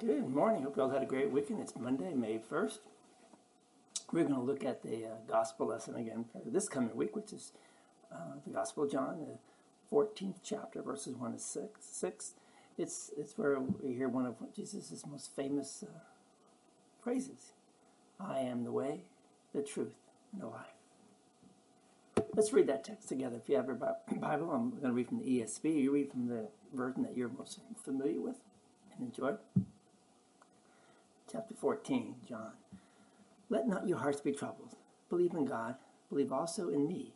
Good morning. Hope you all had a great weekend. It's Monday, May 1st. We're going to look at the uh, gospel lesson again for this coming week, which is uh, the Gospel of John, the 14th chapter, verses 1 to 6. 6. It's, it's where we hear one of Jesus' most famous uh, phrases I am the way, the truth, and the life. Let's read that text together. If you have your Bible, I'm going to read from the ESV. You read from the version that you're most familiar with and enjoy chapter 14, John. Let not your hearts be troubled. Believe in God, believe also in me.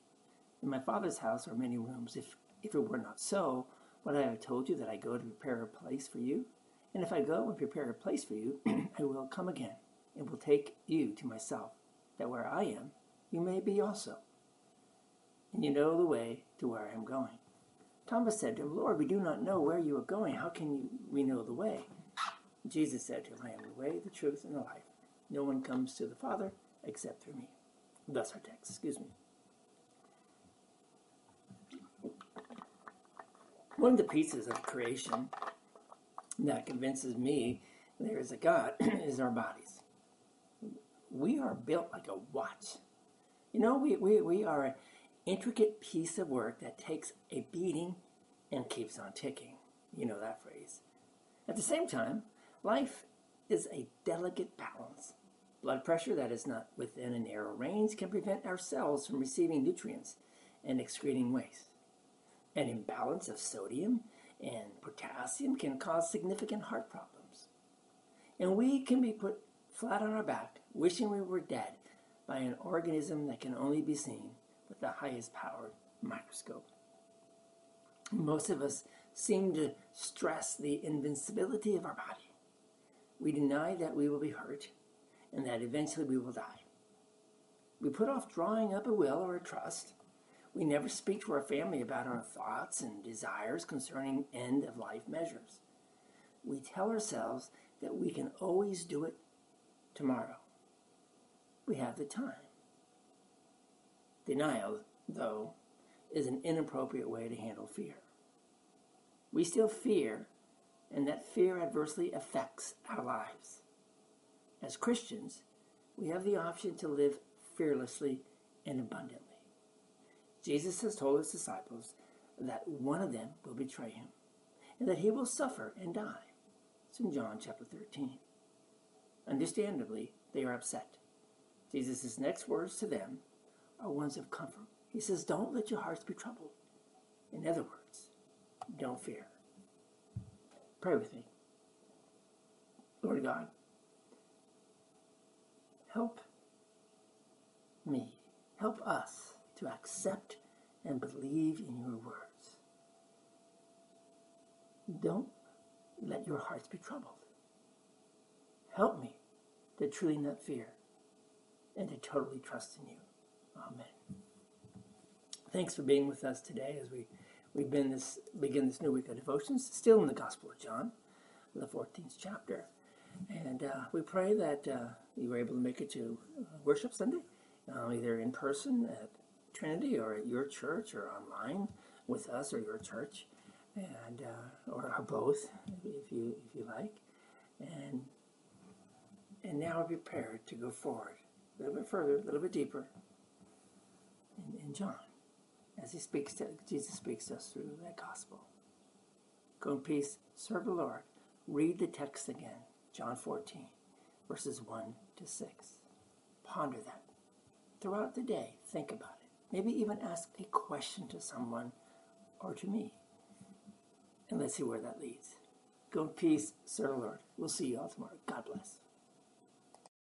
In my Father's house are many rooms. If, if it were not so, would I have told you that I go to prepare a place for you? And if I go and prepare a place for you, I will come again and will take you to myself, that where I am, you may be also. And you know the way to where I am going. Thomas said to him, Lord, we do not know where you are going. How can you, we know the way? Jesus said to him, I am the way, the truth, and the life. No one comes to the Father except through me. Thus our text, excuse me. One of the pieces of creation that convinces me there is a God is our bodies. We are built like a watch. You know, we, we, we are an intricate piece of work that takes a beating and keeps on ticking. You know that phrase. At the same time, Life is a delicate balance. Blood pressure that is not within a narrow range can prevent our cells from receiving nutrients and excreting waste. An imbalance of sodium and potassium can cause significant heart problems. And we can be put flat on our back, wishing we were dead, by an organism that can only be seen with the highest powered microscope. Most of us seem to stress the invincibility of our body. We deny that we will be hurt and that eventually we will die. We put off drawing up a will or a trust. We never speak to our family about our thoughts and desires concerning end of life measures. We tell ourselves that we can always do it tomorrow. We have the time. Denial, though, is an inappropriate way to handle fear. We still fear and that fear adversely affects our lives. As Christians, we have the option to live fearlessly and abundantly. Jesus has told his disciples that one of them will betray him and that he will suffer and die. It's in John chapter 13. Understandably, they are upset. Jesus' next words to them are ones of comfort. He says, Don't let your hearts be troubled. In other words, don't fear. Pray with me. Lord God, help me, help us to accept and believe in your words. Don't let your hearts be troubled. Help me to truly not fear and to totally trust in you. Amen. Thanks for being with us today as we We've been this begin this new week of devotions, still in the Gospel of John, the 14th chapter. And uh, we pray that uh, you were able to make it to uh, worship Sunday, uh, either in person at Trinity or at your church or online with us or your church, and uh, or, or both, if you if you like. And and now we're prepared to go forward a little bit further, a little bit deeper in, in John as he speaks to Jesus speaks to us through that gospel. Go in peace, serve the Lord. Read the text again, John 14, verses 1 to 6. Ponder that. Throughout the day, think about it. Maybe even ask a question to someone or to me. And let's see where that leads. Go in peace, serve the Lord. We'll see you all tomorrow. God bless.